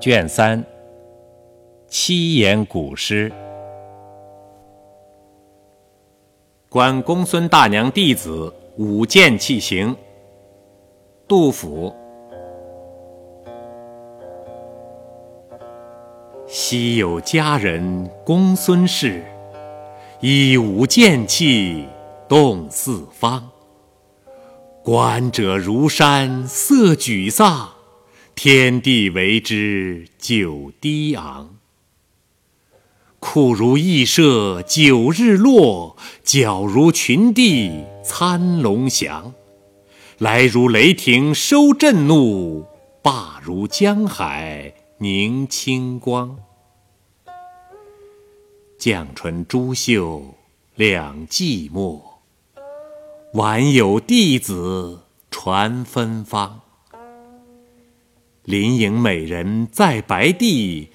卷三，七言古诗。观公孙大娘弟子舞剑器行。杜甫。昔有佳人公孙氏，一舞剑气动四方。观者如山色沮丧，天地为之久低昂。酷如羿射九日落，矫如群帝参龙翔。来如雷霆收震怒，罢如江海凝清光。绛唇朱袖两寂寞。晚有弟子传芬芳，林影美人在白帝，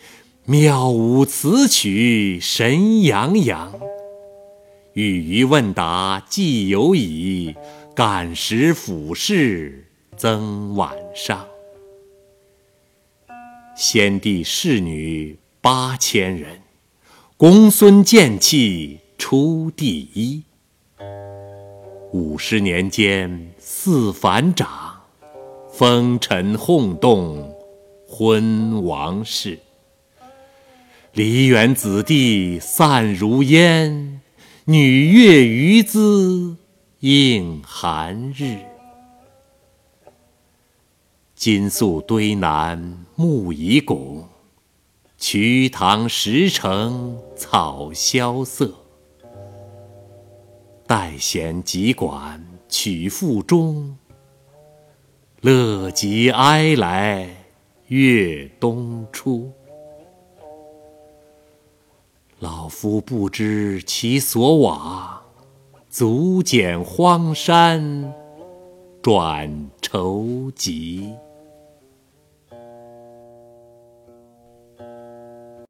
妙舞此曲神洋洋。语于问答既有矣，感时俯视增晚上。先帝侍女八千人，公孙剑气出第一。五十年间似反掌，风尘轰动昏王室。梨园子弟散如烟，女乐余姿映寒日。金粟堆南木已拱，瞿塘石城草萧瑟。待弦急管曲复终，乐极哀来月东出。老夫不知其所往，足见荒山转愁急。